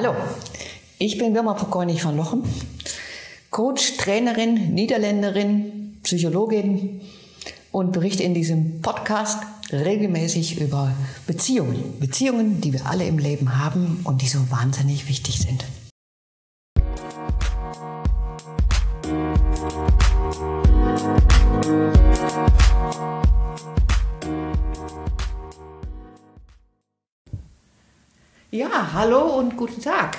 Hallo, ich bin Wilma Pokornig von Lochen, Coach, Trainerin, Niederländerin, Psychologin und berichte in diesem Podcast regelmäßig über Beziehungen. Beziehungen, die wir alle im Leben haben und die so wahnsinnig wichtig sind. Ja, hallo und guten Tag.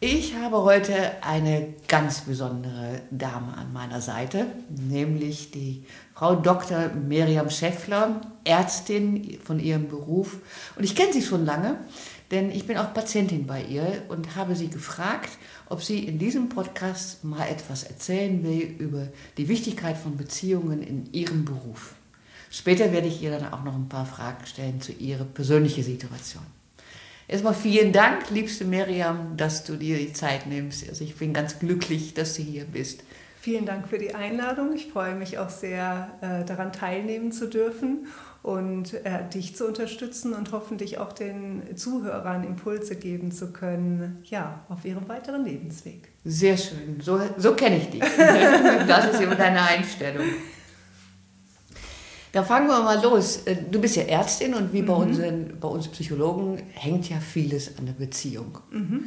Ich habe heute eine ganz besondere Dame an meiner Seite, nämlich die Frau Dr. Miriam Schäffler, Ärztin von ihrem Beruf. Und ich kenne sie schon lange, denn ich bin auch Patientin bei ihr und habe sie gefragt, ob sie in diesem Podcast mal etwas erzählen will über die Wichtigkeit von Beziehungen in ihrem Beruf. Später werde ich ihr dann auch noch ein paar Fragen stellen zu ihrer persönlichen Situation. Erstmal vielen Dank, liebste Miriam, dass du dir die Zeit nimmst. Also ich bin ganz glücklich, dass du hier bist. Vielen Dank für die Einladung. Ich freue mich auch sehr, äh, daran teilnehmen zu dürfen und äh, dich zu unterstützen und hoffentlich auch den Zuhörern Impulse geben zu können, ja, auf ihrem weiteren Lebensweg. Sehr schön. So, so kenne ich dich. das ist immer deine Einstellung. Da fangen wir mal los. Äh, du bist ja Ärztin und wie bei, mhm. unseren, bei uns Psychologen hängt ja vieles an der Beziehung. Mhm.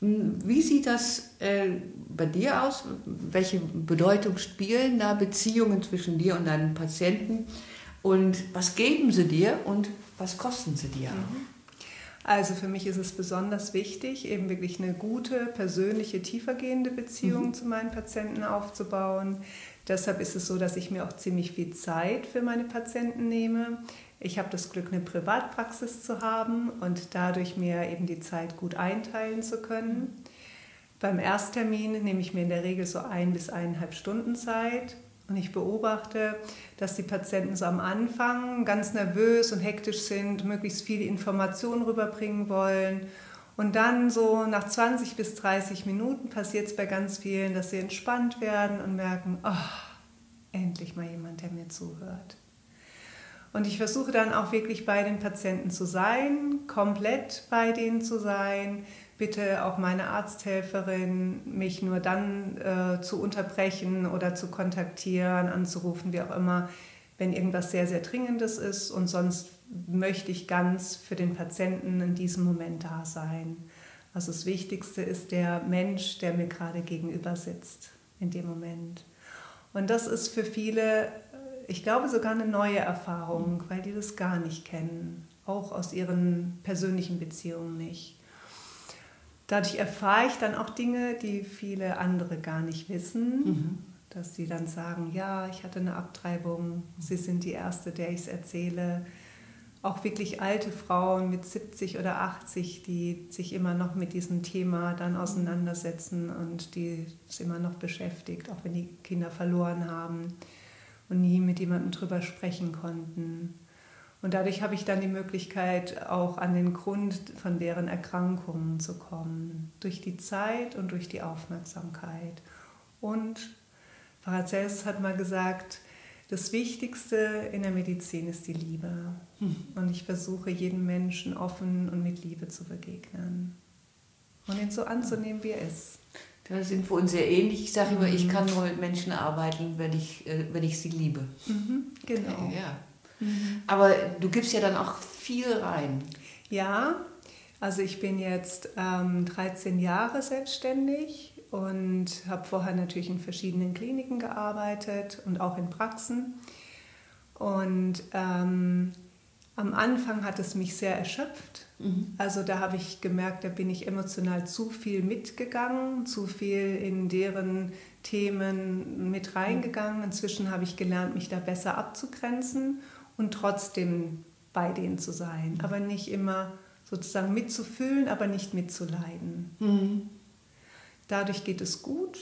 Hm, wie sieht das äh, bei dir aus? Welche Bedeutung spielen da Beziehungen zwischen dir und deinen Patienten? Und was geben sie dir und was kosten sie dir? Mhm. Also für mich ist es besonders wichtig, eben wirklich eine gute, persönliche, tiefergehende Beziehung mhm. zu meinen Patienten aufzubauen. Deshalb ist es so, dass ich mir auch ziemlich viel Zeit für meine Patienten nehme. Ich habe das Glück, eine Privatpraxis zu haben und dadurch mir eben die Zeit gut einteilen zu können. Beim Ersttermin nehme ich mir in der Regel so ein bis eineinhalb Stunden Zeit und ich beobachte, dass die Patienten so am Anfang ganz nervös und hektisch sind, möglichst viele Informationen rüberbringen wollen und dann so nach 20 bis 30 Minuten passiert es bei ganz vielen, dass sie entspannt werden und merken, oh, endlich mal jemand, der mir zuhört. Und ich versuche dann auch wirklich bei den Patienten zu sein, komplett bei denen zu sein. Bitte auch meine Arzthelferin, mich nur dann äh, zu unterbrechen oder zu kontaktieren, anzurufen, wie auch immer, wenn irgendwas sehr, sehr Dringendes ist. Und sonst möchte ich ganz für den Patienten in diesem Moment da sein. Also das Wichtigste ist der Mensch, der mir gerade gegenüber sitzt in dem Moment. Und das ist für viele, ich glaube, sogar eine neue Erfahrung, weil die das gar nicht kennen, auch aus ihren persönlichen Beziehungen nicht. Dadurch erfahre ich dann auch Dinge, die viele andere gar nicht wissen. Mhm. Dass sie dann sagen, ja, ich hatte eine Abtreibung, Sie sind die Erste, der ich es erzähle auch wirklich alte Frauen mit 70 oder 80, die sich immer noch mit diesem Thema dann auseinandersetzen und die es immer noch beschäftigt, auch wenn die Kinder verloren haben und nie mit jemandem drüber sprechen konnten. Und dadurch habe ich dann die Möglichkeit, auch an den Grund von deren Erkrankungen zu kommen, durch die Zeit und durch die Aufmerksamkeit. Und Paracelsus hat mal gesagt, das Wichtigste in der Medizin ist die Liebe. Hm. Und ich versuche jedem Menschen offen und mit Liebe zu begegnen. Und ihn so anzunehmen, wie er ist. Da sind wir uns sehr ähnlich. Ich sage immer, ich mhm. kann nur mit Menschen arbeiten, wenn ich, äh, wenn ich sie liebe. Mhm, genau. Ja. Mhm. Aber du gibst ja dann auch viel rein. Ja, also ich bin jetzt ähm, 13 Jahre selbstständig und habe vorher natürlich in verschiedenen Kliniken gearbeitet und auch in Praxen. Und ähm, am Anfang hat es mich sehr erschöpft. Mhm. Also da habe ich gemerkt, da bin ich emotional zu viel mitgegangen, zu viel in deren Themen mit reingegangen. Inzwischen habe ich gelernt, mich da besser abzugrenzen und trotzdem bei denen zu sein, aber nicht immer sozusagen mitzufühlen, aber nicht mitzuleiden. Mhm. Dadurch geht es gut.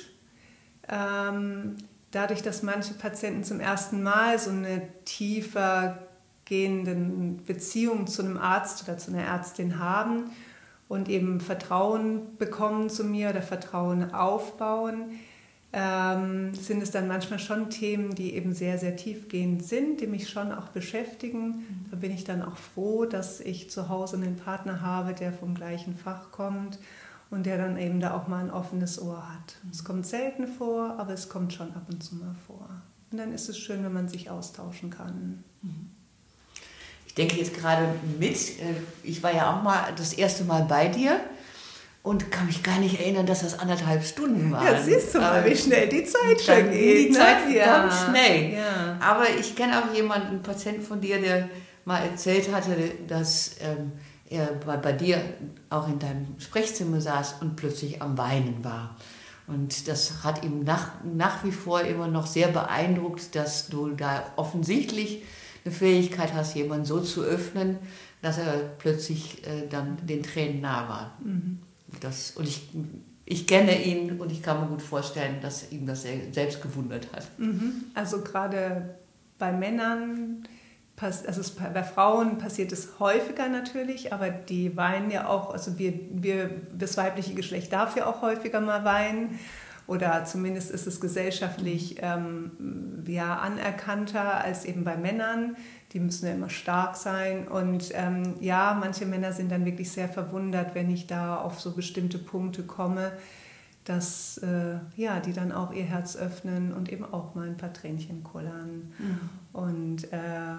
Ähm, dadurch, dass manche Patienten zum ersten Mal so eine tiefer gehende Beziehung zu einem Arzt oder zu einer Ärztin haben und eben Vertrauen bekommen zu mir oder Vertrauen aufbauen, ähm, sind es dann manchmal schon Themen, die eben sehr, sehr tiefgehend sind, die mich schon auch beschäftigen. Mhm. Da bin ich dann auch froh, dass ich zu Hause einen Partner habe, der vom gleichen Fach kommt und der dann eben da auch mal ein offenes Ohr hat. Es kommt selten vor, aber es kommt schon ab und zu mal vor. Und dann ist es schön, wenn man sich austauschen kann. Mhm. Ich denke jetzt gerade mit, äh, ich war ja auch mal das erste Mal bei dir und kann mich gar nicht erinnern, dass das anderthalb Stunden waren. Ja, siehst du mal, wie schnell die Zeit schon geht. Die ne? Zeit ne? ja. ganz schnell. Ja. Aber ich kenne auch jemanden, einen Patienten von dir, der mal erzählt hatte, dass ähm, bei, bei dir auch in deinem Sprechzimmer saß und plötzlich am Weinen war. Und das hat ihm nach, nach wie vor immer noch sehr beeindruckt, dass du da offensichtlich eine Fähigkeit hast, jemanden so zu öffnen, dass er plötzlich äh, dann den Tränen nah war. Mhm. Das, und ich, ich kenne ihn und ich kann mir gut vorstellen, dass ihm das selbst gewundert hat. Mhm. Also gerade bei Männern, also bei Frauen passiert es häufiger natürlich, aber die weinen ja auch, also wir, wir, das weibliche Geschlecht darf ja auch häufiger mal weinen oder zumindest ist es gesellschaftlich ähm, ja, anerkannter als eben bei Männern die müssen ja immer stark sein. Und ähm, ja, manche Männer sind dann wirklich sehr verwundert, wenn ich da auf so bestimmte Punkte komme, dass äh, ja, die dann auch ihr Herz öffnen und eben auch mal ein paar Tränchen kullern. Mhm. Und äh,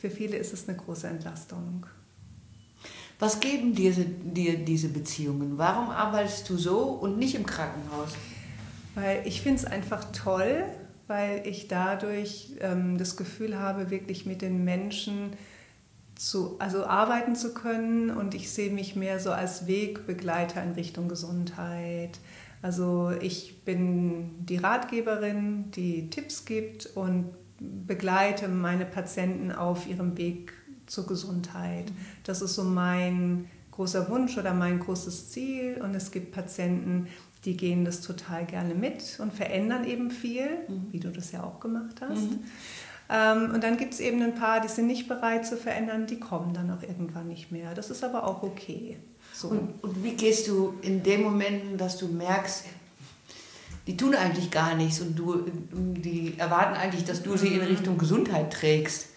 für viele ist es eine große Entlastung. Was geben dir, dir diese Beziehungen? Warum arbeitest du so und nicht im Krankenhaus? Weil ich finde es einfach toll, weil ich dadurch ähm, das Gefühl habe, wirklich mit den Menschen zu, also arbeiten zu können und ich sehe mich mehr so als Wegbegleiter in Richtung Gesundheit. Also ich bin die Ratgeberin, die Tipps gibt und begleite meine Patienten auf ihrem Weg zur Gesundheit. Das ist so mein großer Wunsch oder mein großes Ziel. Und es gibt Patienten, die gehen das total gerne mit und verändern eben viel, mhm. wie du das ja auch gemacht hast. Mhm. Ähm, und dann gibt es eben ein paar, die sind nicht bereit zu verändern, die kommen dann auch irgendwann nicht mehr. Das ist aber auch okay. So. Und, und wie gehst du in dem Moment, dass du merkst, die tun eigentlich gar nichts und du, die erwarten eigentlich, dass du sie in mhm. Richtung Gesundheit trägst?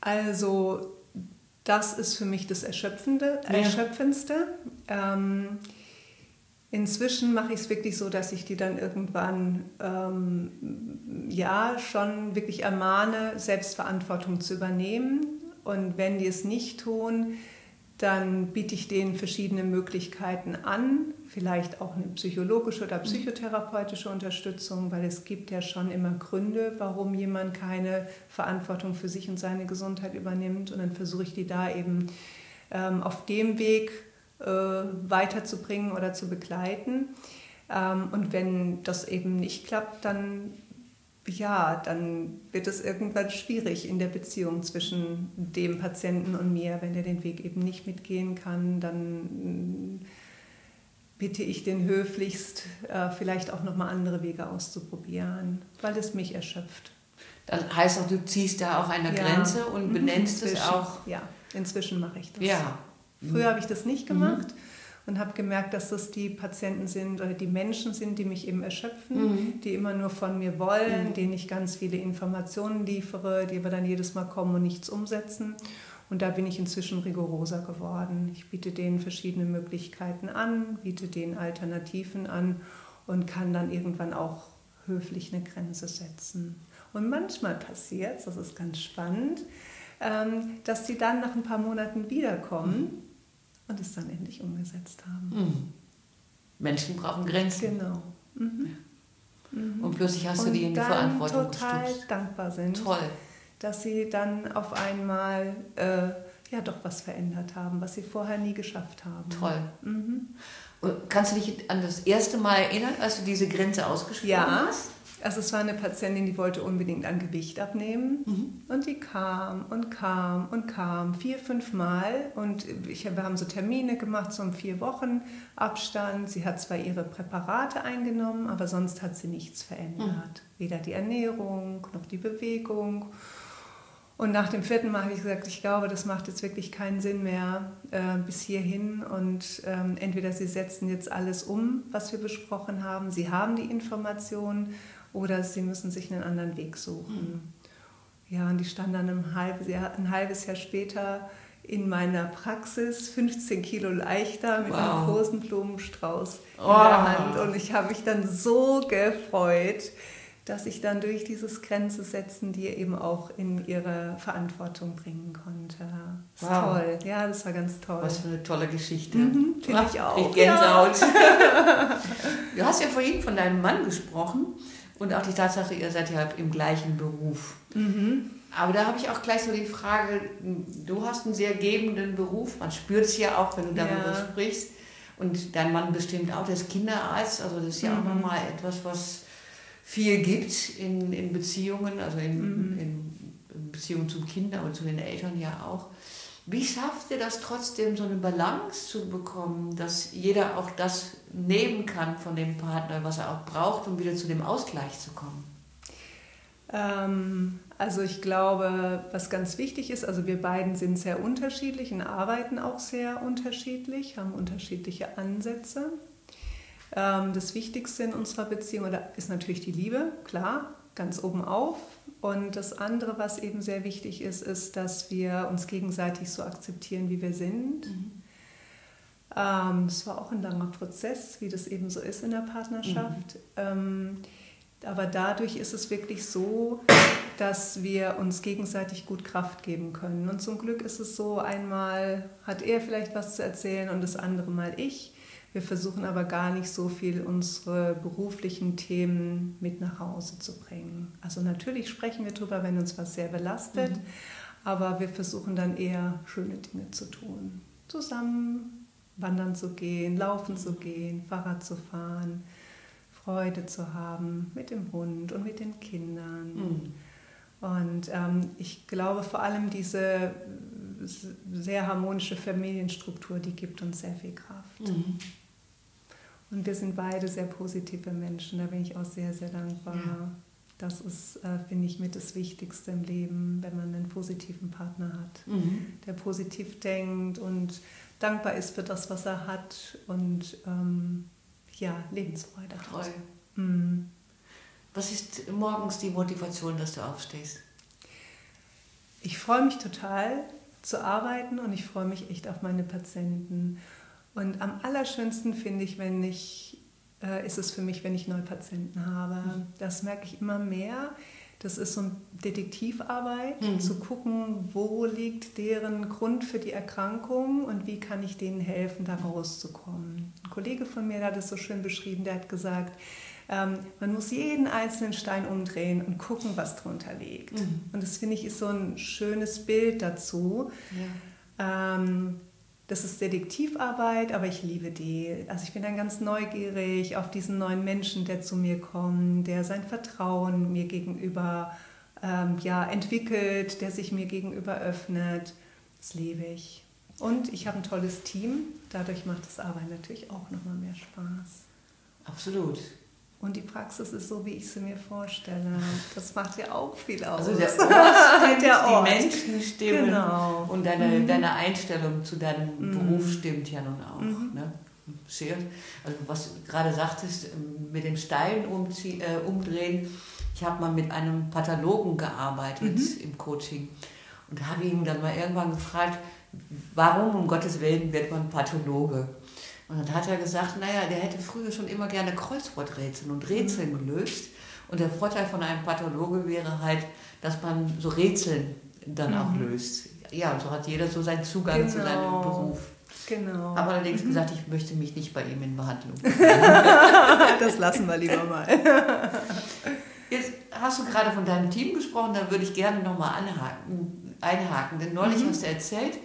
Also das ist für mich das Erschöpfende, ja. Erschöpfendste. Ähm, Inzwischen mache ich es wirklich so, dass ich die dann irgendwann ähm, ja schon wirklich ermahne, Selbstverantwortung zu übernehmen. Und wenn die es nicht tun, dann biete ich denen verschiedene Möglichkeiten an, vielleicht auch eine psychologische oder psychotherapeutische Unterstützung, weil es gibt ja schon immer Gründe, warum jemand keine Verantwortung für sich und seine Gesundheit übernimmt. Und dann versuche ich die da eben ähm, auf dem Weg äh, weiterzubringen oder zu begleiten. Ähm, und wenn das eben nicht klappt, dann ja, dann wird es irgendwann schwierig in der Beziehung zwischen dem Patienten und mir. Wenn der den Weg eben nicht mitgehen kann, dann bitte ich den höflichst, äh, vielleicht auch nochmal andere Wege auszuprobieren, weil es mich erschöpft. Das heißt auch, du ziehst da auch eine ja. Grenze und mhm. benennst es auch. Ja, inzwischen mache ich das. Ja, Früher habe ich das nicht mhm. gemacht mhm. Und habe gemerkt, dass das die Patienten sind oder die Menschen sind, die mich eben erschöpfen, mhm. die immer nur von mir wollen, mhm. denen ich ganz viele Informationen liefere, die aber dann jedes Mal kommen und nichts umsetzen. Und da bin ich inzwischen rigoroser geworden. Ich biete denen verschiedene Möglichkeiten an, biete denen Alternativen an und kann dann irgendwann auch höflich eine Grenze setzen. Und manchmal passiert es, das ist ganz spannend, ähm, dass sie dann nach ein paar Monaten wiederkommen mhm und es dann endlich umgesetzt haben. Mhm. Menschen brauchen Grenzen. Genau. Mhm. Mhm. Und plötzlich hast und du die in die Verantwortung total gestutzt. dankbar sind, Toll. dass sie dann auf einmal äh, ja doch was verändert haben, was sie vorher nie geschafft haben. Toll. Mhm. kannst du dich an das erste Mal erinnern, als du diese Grenze ausgesprochen ja. hast? Also es war eine Patientin, die wollte unbedingt an Gewicht abnehmen mhm. und die kam und kam und kam vier, fünf Mal und ich, wir haben so Termine gemacht, so um vier Wochen Abstand. Sie hat zwar ihre Präparate eingenommen, aber sonst hat sie nichts verändert. Mhm. Weder die Ernährung noch die Bewegung. Und nach dem vierten Mal habe ich gesagt, ich glaube, das macht jetzt wirklich keinen Sinn mehr äh, bis hierhin. Und ähm, entweder Sie setzen jetzt alles um, was wir besprochen haben, Sie haben die Informationen, oder Sie müssen sich einen anderen Weg suchen. Mhm. Ja, und die stand dann ein halbes Jahr, ein halbes Jahr später in meiner Praxis, 15 Kilo leichter, mit wow. einem großen Blumenstrauß oh. in der Hand. Und ich habe mich dann so gefreut dass ich dann durch dieses Grenze setzen die eben auch in ihre Verantwortung bringen konnte. Das wow. toll. Ja, das war ganz toll. Was für eine tolle Geschichte. Mhm, Finde ich auch. Ich Gänsehaut. Ja. du hast ja vorhin von deinem Mann gesprochen und auch die Tatsache, ihr seid ja im gleichen Beruf. Mhm. Aber da habe ich auch gleich so die Frage, du hast einen sehr gebenden Beruf, man spürt es ja auch, wenn du darüber ja. sprichst. Und dein Mann bestimmt auch, der ist Kinderarzt, also das ist ja mhm. auch nochmal etwas, was viel gibt in, in Beziehungen, also in, mhm. in Beziehungen zum Kind, aber zu den Eltern ja auch. Wie schafft ihr das trotzdem, so eine Balance zu bekommen, dass jeder auch das nehmen kann von dem Partner, was er auch braucht, um wieder zu dem Ausgleich zu kommen? Ähm, also ich glaube, was ganz wichtig ist, also wir beiden sind sehr unterschiedlich und arbeiten auch sehr unterschiedlich, haben unterschiedliche Ansätze. Ähm, das Wichtigste in unserer Beziehung ist natürlich die Liebe, klar, ganz oben auf. Und das andere, was eben sehr wichtig ist, ist, dass wir uns gegenseitig so akzeptieren, wie wir sind. Mhm. Ähm, das war auch ein langer Prozess, wie das eben so ist in der Partnerschaft. Mhm. Ähm, aber dadurch ist es wirklich so, dass wir uns gegenseitig gut Kraft geben können. Und zum Glück ist es so, einmal hat er vielleicht was zu erzählen und das andere mal ich. Wir versuchen aber gar nicht so viel unsere beruflichen Themen mit nach Hause zu bringen. Also natürlich sprechen wir darüber, wenn uns was sehr belastet, mhm. aber wir versuchen dann eher schöne Dinge zu tun. Zusammen wandern zu gehen, laufen zu gehen, Fahrrad zu fahren, Freude zu haben mit dem Hund und mit den Kindern. Mhm. Und ähm, ich glaube vor allem diese sehr harmonische Familienstruktur, die gibt uns sehr viel Kraft. Mhm. Und wir sind beide sehr positive Menschen. Da bin ich auch sehr, sehr dankbar. Ja. Das ist, äh, finde ich, mit das Wichtigste im Leben, wenn man einen positiven Partner hat, mhm. der positiv denkt und dankbar ist für das, was er hat und ähm, ja, Lebensfreude hat. Toll. Mhm. Was ist morgens die Motivation, dass du aufstehst? Ich freue mich total zu arbeiten und ich freue mich echt auf meine Patienten. Und am allerschönsten finde ich, wenn ich, äh, ist es für mich, wenn ich neue Patienten habe. Mhm. Das merke ich immer mehr. Das ist so eine Detektivarbeit, mhm. zu gucken, wo liegt deren Grund für die Erkrankung und wie kann ich denen helfen, da rauszukommen. Ein Kollege von mir hat es so schön beschrieben, der hat gesagt, ähm, man muss jeden einzelnen Stein umdrehen und gucken, was drunter liegt. Mhm. Und das finde ich ist so ein schönes Bild dazu. Ja. Ähm, das ist Detektivarbeit, aber ich liebe die. Also ich bin dann ganz neugierig auf diesen neuen Menschen, der zu mir kommt, der sein Vertrauen mir gegenüber ähm, ja, entwickelt, der sich mir gegenüber öffnet. Das liebe ich. Und ich habe ein tolles Team. Dadurch macht das Arbeiten natürlich auch nochmal mehr Spaß. Absolut. Und die Praxis ist so, wie ich sie mir vorstelle. Das macht ja auch viel aus. Also der Ort stimmt, der Ort. die Menschen stimmen genau. und deine, mhm. deine Einstellung zu deinem mhm. Beruf stimmt ja nun auch. Mhm. Ne? Sehr. Also was du gerade sagtest, mit dem Stein umzie äh, umdrehen. Ich habe mal mit einem Pathologen gearbeitet mhm. im Coaching und habe ihn dann mal irgendwann gefragt, warum um Gottes Willen wird man Pathologe? Und dann hat er gesagt, naja, der hätte früher schon immer gerne Kreuzworträtsel und Rätsel mhm. gelöst. Und der Vorteil von einem Pathologe wäre halt, dass man so Rätsel dann mhm. auch löst. Ja, und so hat jeder so seinen Zugang genau. zu seinem. Beruf. Genau. Aber allerdings mhm. gesagt, ich möchte mich nicht bei ihm in Behandlung. das lassen wir lieber mal. Jetzt hast du gerade von deinem Team gesprochen, da würde ich gerne nochmal einhaken. Denn neulich mhm. hast du erzählt,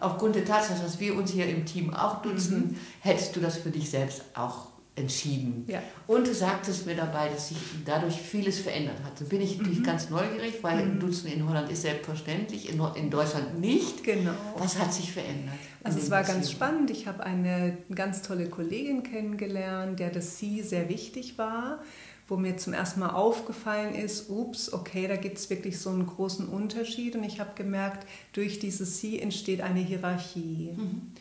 aufgrund der Tatsache, dass wir uns hier im Team auch duzen, mhm. hättest du das für dich selbst auch entschieden. Ja. Und du sagtest mir dabei, dass sich dadurch vieles verändert hat. Da bin ich natürlich Mhm. ganz neugierig, weil Mhm. Duzen in Holland ist selbstverständlich, in, in Deutschland nicht. Genau. Was hat sich verändert? Also es war ganz Beziehungen? spannend. Ich habe eine ganz tolle Kollegin kennengelernt, der das Sie sehr wichtig war, wo mir zum ersten Mal aufgefallen ist, ups, okay, da gibt es wirklich so einen großen Unterschied. Und ich habe gemerkt, durch dieses Sie entsteht eine Hierarchie. Mhm.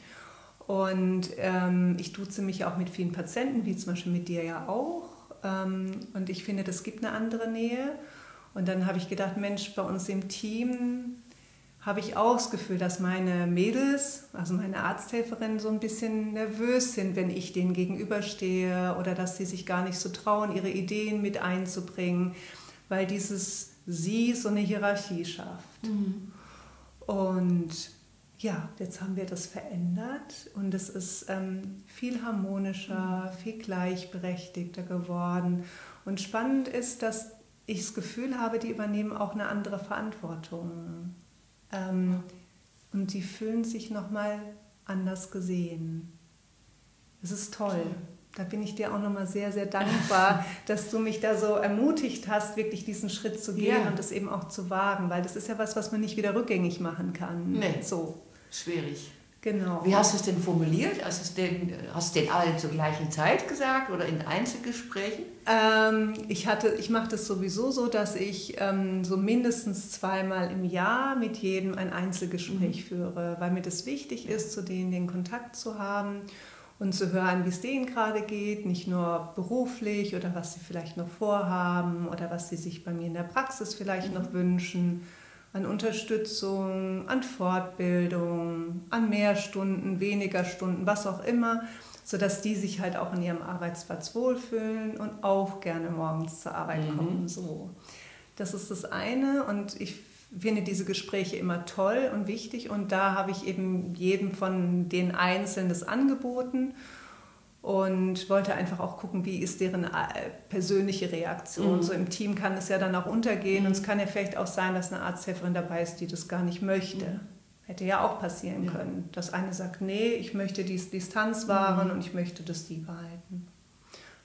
Und ähm, ich duze mich auch mit vielen Patienten, wie zum Beispiel mit dir ja auch. Ähm, und ich finde, das gibt eine andere Nähe. Und dann habe ich gedacht, Mensch, bei uns im Team habe ich auch das Gefühl, dass meine Mädels, also meine Arzthelferinnen, so ein bisschen nervös sind, wenn ich denen gegenüberstehe oder dass sie sich gar nicht so trauen, ihre Ideen mit einzubringen, weil dieses Sie so eine Hierarchie schafft. Mhm. Und ja, jetzt haben wir das verändert und es ist ähm, viel harmonischer, viel gleichberechtigter geworden. Und spannend ist, dass ich das Gefühl habe, die übernehmen auch eine andere Verantwortung. Ähm, und die fühlen sich nochmal anders gesehen. Es ist toll. Da bin ich dir auch nochmal sehr, sehr dankbar, dass du mich da so ermutigt hast, wirklich diesen Schritt zu gehen Ja. und das eben auch zu wagen, weil das ist ja was, was man nicht wieder rückgängig machen kann. Nee. So, Schwierig. Genau. Wie hast du es denn formuliert? Hast du es denn, hast du den allen zur gleichen Zeit gesagt oder in Einzelgesprächen? Ähm, ich hatte, ich mache das sowieso so, dass ich ähm, so mindestens zweimal im Jahr mit jedem ein Einzelgespräch führe, weil mir das wichtig ist, zu denen den Kontakt zu haben und zu hören, wie es denen gerade geht, nicht nur beruflich oder was sie vielleicht noch vorhaben oder was sie sich bei mir in der Praxis vielleicht noch wünschen, an Unterstützung, an Fortbildung, an mehr Stunden, weniger Stunden, was auch immer, sodass die sich halt auch in ihrem Arbeitsplatz wohlfühlen und auch gerne morgens zur Arbeit Mhm. kommen. So. Das ist das eine und ich finde diese Gespräche immer toll und wichtig und da habe ich eben jedem von den Einzelnen das angeboten und wollte einfach auch gucken, wie ist deren äh, persönliche Reaktion. Mhm. So im Team kann es ja dann auch untergehen und es kann ja vielleicht auch sein, dass eine Arzthelferin dabei ist, die das gar nicht möchte. Mhm. Hätte ja auch passieren Ja. können, dass eine sagt, nee, ich möchte die Distanz wahren Mhm. und ich möchte das die behalten.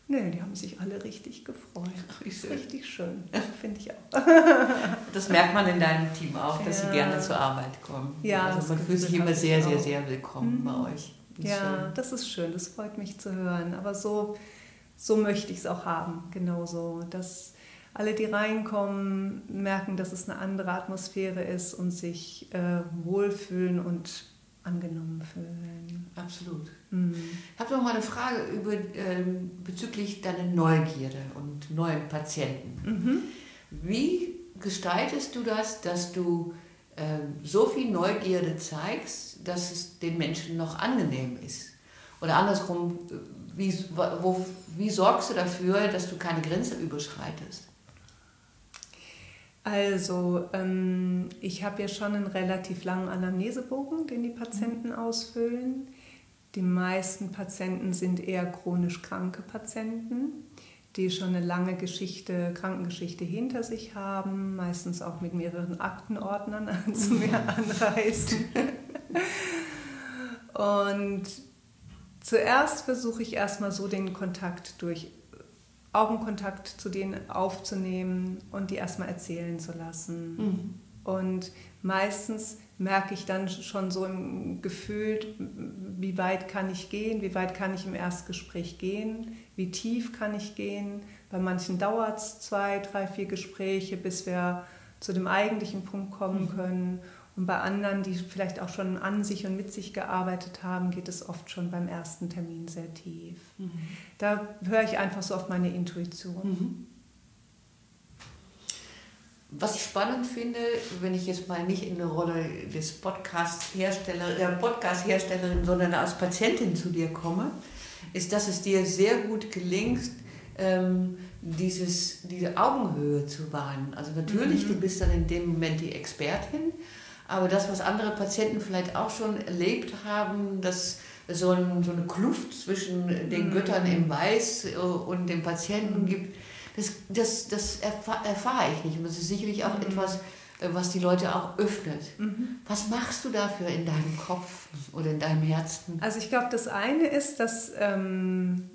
Nee, die haben sich alle richtig gefreut. Ach, ist schön. richtig schön, finde ich auch. Das merkt man in deinem Team auch, dass Ja. sie gerne zur Arbeit kommen. Ja, also man fühlt sich immer sehr, sehr, sehr willkommen Mhm. bei euch. Das ist Ja, schön. das ist schön, das freut mich zu hören. Aber so, so möchte ich es auch haben, genauso. Dass alle, die reinkommen, merken, dass es eine andere Atmosphäre ist und sich äh, wohlfühlen und angenommen fühlen. Absolut. Mhm. Ich habe noch mal eine Frage über, ähm, bezüglich deiner Neugierde und neuen Patienten. Mhm. Wie gestaltest du das, dass du so viel Neugierde zeigst, dass es den Menschen noch angenehm ist? Oder andersrum, äh, wie, wo, wie sorgst du dafür, dass du keine Grenze überschreitest? Also, ähm, ich habe ja schon einen relativ langen Anamnesebogen, den die Patienten ausfüllen. Die meisten Patienten sind eher chronisch kranke Patienten, die schon eine lange Geschichte, Krankengeschichte hinter sich haben, meistens auch mit mehreren Aktenordnern zu mir anreisen. Und zuerst versuche ich erstmal so den Kontakt durch Augenkontakt zu denen aufzunehmen und die erstmal erzählen zu lassen. Mhm. Und meistens merke ich dann schon so im Gefühl, wie weit kann ich gehen, wie weit kann ich im Erstgespräch gehen, wie tief kann ich gehen. Bei manchen dauert es zwei, drei, vier Gespräche, bis wir zu dem eigentlichen Punkt kommen Mhm. können. Und bei anderen, die vielleicht auch schon an sich und mit sich gearbeitet haben, geht es oft schon beim ersten Termin sehr tief. Mhm. Da höre ich einfach so auf meine Intuition. Mhm. Was ich spannend finde, wenn ich jetzt mal nicht in der Rolle des Podcast-Hersteller, der Podcast-Herstellerin, sondern als Patientin zu dir komme, ist, dass es dir sehr gut gelingt, ähm, dieses, diese Augenhöhe zu wahren. Also natürlich, Mhm. du bist dann in dem Moment die Expertin, aber das, was andere Patienten vielleicht auch schon erlebt haben, dass so, ein, so eine Kluft zwischen den Mhm. Göttern im Weiß äh, und dem Patienten Mhm. gibt, das, das, das erfa erfahre ich nicht. Und das ist sicherlich auch Mhm. etwas, was die Leute auch öffnet. Mhm. Was machst du dafür in deinem Kopf oder in deinem Herzen? Also ich glaube, das eine ist, dass ähm,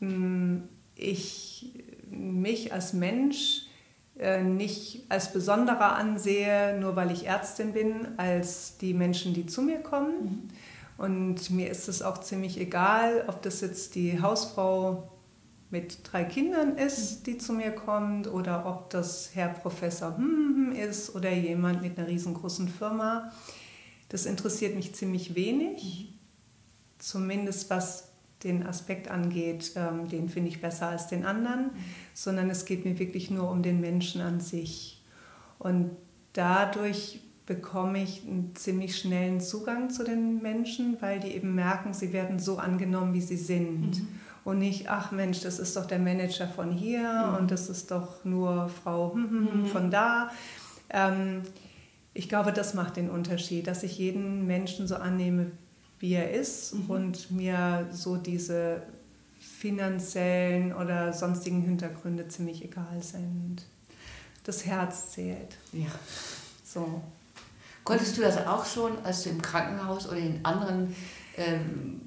mm, ich mich als Mensch äh, nicht als besonderer ansehe, nur weil ich Ärztin bin, als die Menschen, die zu mir kommen. Mhm. Und mir ist es auch ziemlich egal, ob das jetzt die Hausfrau mit drei Kindern ist, die zu mir kommt, oder ob das Herr Professor ist oder jemand mit einer riesengroßen Firma. Das interessiert mich ziemlich wenig, zumindest was den Aspekt angeht, ähm, den finde ich besser als den anderen, sondern es geht mir wirklich nur um den Menschen an sich. Und dadurch bekomme ich einen ziemlich schnellen Zugang zu den Menschen, weil die eben merken, sie werden so angenommen, wie sie sind. Mhm und nicht, ach Mensch, das ist doch der Manager von hier mhm. und das ist doch nur Frau hm, hm, hm, mhm. von da. Ähm, ich glaube, das macht den Unterschied, dass ich jeden Menschen so annehme, wie er ist mhm. und mir so diese finanziellen oder sonstigen Hintergründe ziemlich egal sind. Das Herz zählt. Ja. So. Konntest du das auch schon, als du im Krankenhaus oder in anderen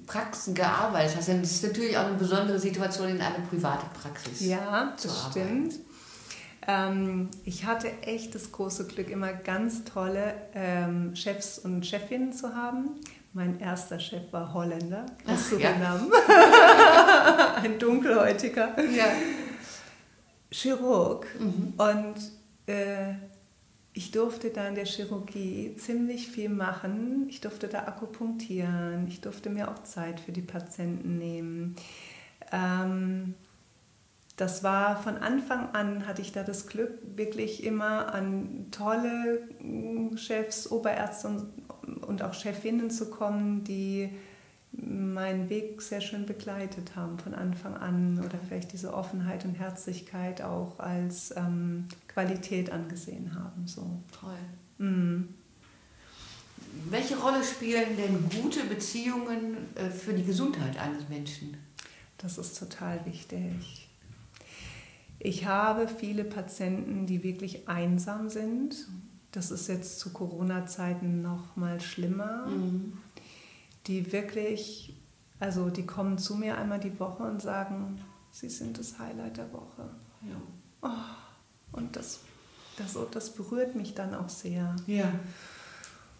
Praxen gearbeitet hast. Denn es ist natürlich auch eine besondere Situation in einer privaten Praxis. Ja, das stimmt. Ähm, ich hatte echt das große Glück, immer ganz tolle ähm, Chefs und Chefinnen zu haben. Mein erster Chef war Holländer aus Suriname. Ja. Ein dunkelhäutiger ja. Chirurg. Mhm. Und äh, ich durfte da in der Chirurgie ziemlich viel machen. Ich durfte da akupunktieren. Ich durfte mir auch Zeit für die Patienten nehmen. Ähm, das war von Anfang an, hatte ich da das Glück, wirklich immer an tolle Chefs, Oberärzte und, und auch Chefinnen zu kommen, die meinen Weg sehr schön begleitet haben von Anfang an oder vielleicht diese Offenheit und Herzlichkeit auch als ähm, Qualität angesehen haben. So. Toll. Mhm. Welche Rolle spielen denn gute Beziehungen äh, für die Gesundheit eines Menschen? Das ist total wichtig. Ich habe viele Patienten, die wirklich einsam sind. Das ist jetzt zu Corona-Zeiten noch mal schlimmer. Mhm die wirklich, also die kommen zu mir einmal die Woche und sagen, sie sind das Highlight der Woche. Ja. Oh, und das, das, das berührt mich dann auch sehr. Ja.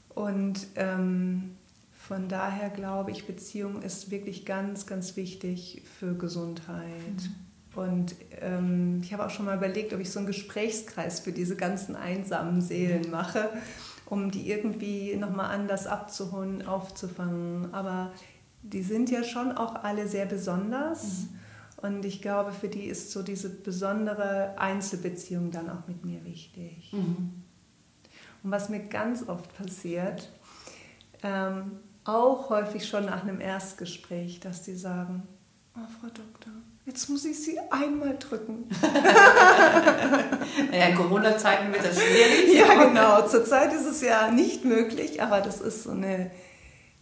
Und ähm, von daher glaube ich, Beziehung ist wirklich ganz, ganz wichtig für Gesundheit. Mhm. Und ähm, ich habe auch schon mal überlegt, ob ich so einen Gesprächskreis für diese ganzen einsamen Seelen mache um die irgendwie nochmal anders abzuholen, aufzufangen. Aber die sind ja schon auch alle sehr besonders. Mhm. Und ich glaube, für die ist so diese besondere Einzelbeziehung dann auch mit mir wichtig. Mhm. Und was mir ganz oft passiert, ähm, auch häufig schon nach einem Erstgespräch, dass die sagen, oh Frau Doktor, Jetzt muss ich sie einmal drücken. naja, in Corona-Zeiten wird das schwierig. ja, genau. Zurzeit ist es ja nicht möglich, aber das ist so eine,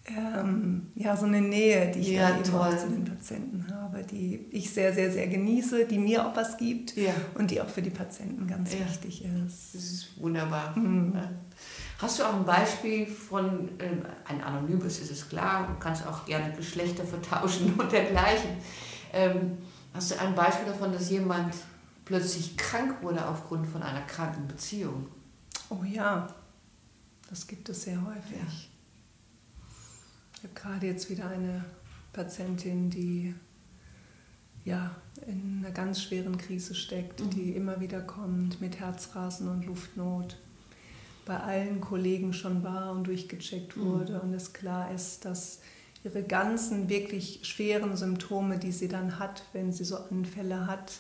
ähm, ja, so eine Nähe, die ich ja, dann eben auch zu den Patienten habe, die ich sehr, sehr, sehr genieße, die mir auch was gibt ja. und die auch für die Patienten ganz ja. wichtig ist. Das ist wunderbar. Mhm. Hast du auch ein Beispiel von, ähm, ein anonymes ist es klar, du kannst auch gerne Geschlechter vertauschen und dergleichen. Ähm, Hast du ein Beispiel davon, dass jemand plötzlich krank wurde aufgrund von einer kranken Beziehung? Oh ja, das gibt es sehr häufig. Ja. Ich habe gerade jetzt wieder eine Patientin, die ja, in einer ganz schweren Krise steckt, mhm. die immer wieder kommt mit Herzrasen und Luftnot. Bei allen Kollegen schon war und durchgecheckt mhm. wurde mhm. und es klar ist, dass ihre ganzen wirklich schweren Symptome, die sie dann hat, wenn sie so Anfälle hat,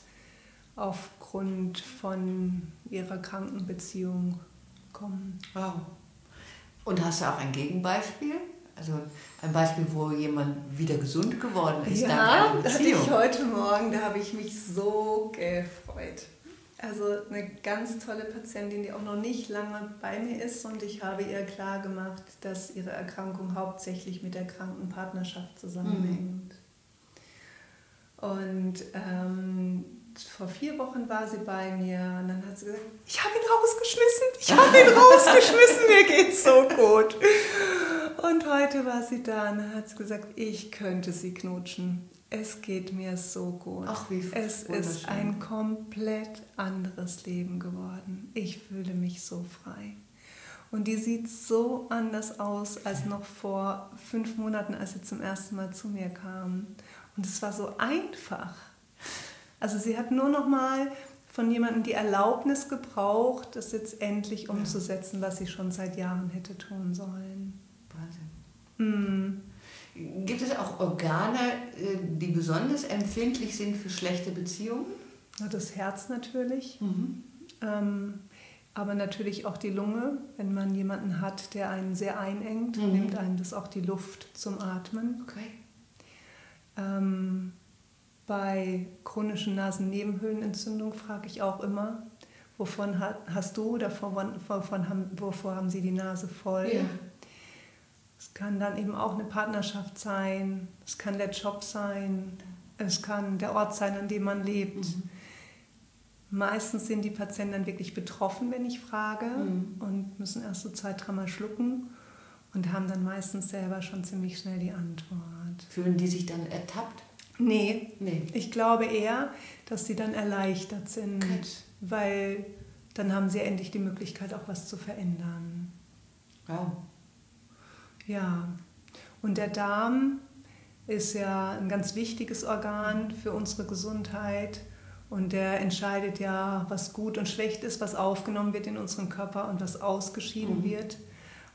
aufgrund von ihrer Krankenbeziehung kommen. Wow. Und hast du auch ein Gegenbeispiel? Also ein Beispiel, wo jemand wieder gesund geworden ist? Ja, das hatte ich heute Morgen, da habe ich mich so gefreut. Also eine ganz tolle Patientin, die auch noch nicht lange bei mir ist und ich habe ihr klar gemacht, dass ihre Erkrankung hauptsächlich mit der Krankenpartnerschaft zusammenhängt. Mhm. Und ähm, vor vier Wochen war sie bei mir und dann hat sie gesagt, ich habe ihn rausgeschmissen, ich habe ihn rausgeschmissen, mir geht's so gut. Und heute war sie da und dann hat sie gesagt, ich könnte sie knutschen Es geht mir so gut. Ach, wie es ist ein komplett anderes Leben geworden. Ich fühle mich so frei. Und die sieht so anders aus als noch vor fünf Monaten, als sie zum ersten Mal zu mir kam. Und es war so einfach. Also sie hat nur noch mal von jemandem die Erlaubnis gebraucht, das jetzt endlich umzusetzen, was sie schon seit Jahren hätte tun sollen. Wahnsinn. Mm. Gibt es auch Organe, äh, die besonders empfindlich sind für schlechte Beziehungen? Das Herz natürlich, mhm. ähm, aber natürlich auch die Lunge. Wenn man jemanden hat, der einen sehr einengt, mhm. nimmt einem das auch die Luft zum Atmen. Okay. Ähm, bei chronischen Nasennebenhöhlenentzündung frage ich auch immer, wovon hast du oder wovon, wovon haben, wovor haben sie die Nase voll? Ja. Es kann dann eben auch eine Partnerschaft sein, es kann der Job sein, es kann der Ort sein, an dem man lebt. Mhm. Meistens sind die Patienten dann wirklich betroffen, wenn ich frage mhm. und müssen erst so zwei, dreimal schlucken und haben dann meistens selber schon ziemlich schnell die Antwort. Fühlen die sich dann ertappt? Nee, nee. ich glaube eher, dass sie dann erleichtert sind, okay. weil dann haben sie endlich die Möglichkeit, auch was zu verändern. Wow. Ja, und der Darm ist ja ein ganz wichtiges Organ für unsere Gesundheit und der entscheidet ja, was gut und schlecht ist, was aufgenommen wird in unserem Körper und was ausgeschieden mhm. wird.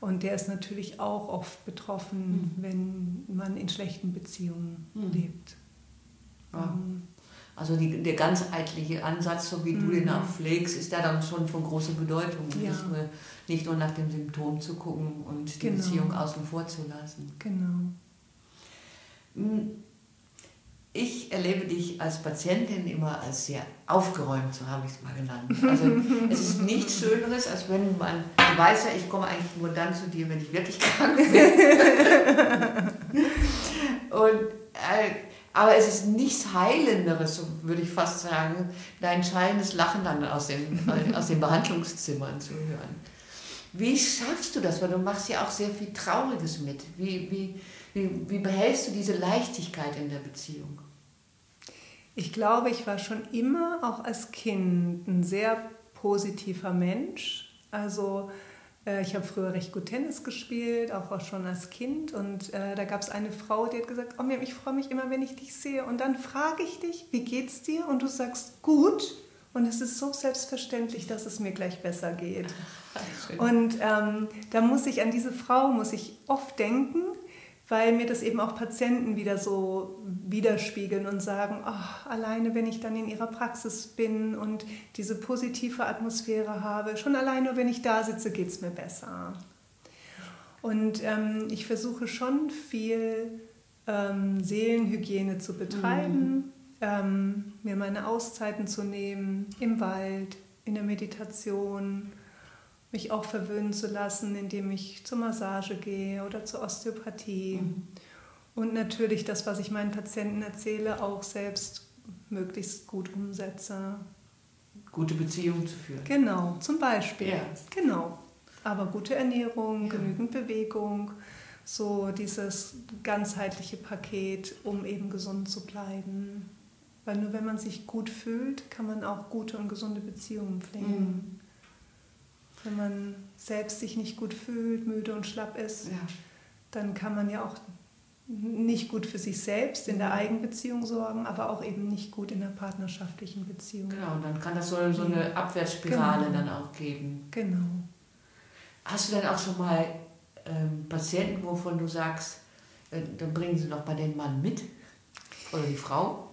Und der ist natürlich auch oft betroffen, mhm. wenn man in schlechten Beziehungen mhm. lebt. Ja. Ähm, also die, der ganzheitliche Ansatz, so wie mhm. du den auch pflegst, ist da dann schon von großer Bedeutung. Ja. Nicht, nur, nicht nur nach dem Symptom zu gucken und die genau. Beziehung außen vor zu lassen. Genau. Hm, ich erlebe dich als Patientin immer als sehr aufgeräumt, so habe ich es mal genannt. Also es ist nichts Schöneres, als wenn man, du weißt ja, ich komme eigentlich nur dann zu dir, wenn ich wirklich krank bin. und äh, aber es ist nichts Heilenderes, so würde ich fast sagen, dein schallendes Lachen dann aus den, aus den Behandlungszimmern zu hören. Wie schaffst du das? Weil du machst ja auch sehr viel Trauriges mit. Wie, wie, wie, wie behältst du diese Leichtigkeit in der Beziehung? Ich glaube, ich war schon immer auch als Kind ein sehr positiver Mensch. Also äh, ich habe früher recht gut Tennis gespielt, auch schon als Kind. Und äh, da gab es eine Frau, die hat gesagt, oh, ich freue mich immer, wenn ich dich sehe. Und dann frage ich dich, wie geht's dir? Und du sagst, gut. Und es ist so selbstverständlich, dass es mir gleich besser geht. Und ähm, da muss ich an diese Frau, muss ich oft denken weil mir das eben auch Patienten wieder so widerspiegeln und sagen, oh, alleine wenn ich dann in ihrer Praxis bin und diese positive Atmosphäre habe, schon alleine wenn ich da sitze, geht es mir besser. Und ähm, ich versuche schon viel ähm, Seelenhygiene zu betreiben, mhm. ähm, mir meine Auszeiten zu nehmen, im Wald, in der Meditation mich auch verwöhnen zu lassen, indem ich zur Massage gehe oder zur Osteopathie. Mhm. Und natürlich das, was ich meinen Patienten erzähle, auch selbst möglichst gut umsetze. Gute Beziehungen zu führen. Genau, zum Beispiel. Ja. Genau. Aber gute Ernährung, ja. genügend Bewegung, so dieses ganzheitliche Paket, um eben gesund zu bleiben. Weil nur wenn man sich gut fühlt, kann man auch gute und gesunde Beziehungen pflegen. Mhm. Wenn man selbst sich nicht gut fühlt, müde und schlapp ist, ja. dann kann man ja auch nicht gut für sich selbst in der mhm. Eigenbeziehung sorgen, aber auch eben nicht gut in der partnerschaftlichen Beziehung. Genau, dann kann das so, so eine Abwärtsspirale genau. dann auch geben. Genau. Hast du dann auch schon mal ähm, Patienten, wovon du sagst, äh, dann bringen sie doch bei den Mann mit? Oder die Frau?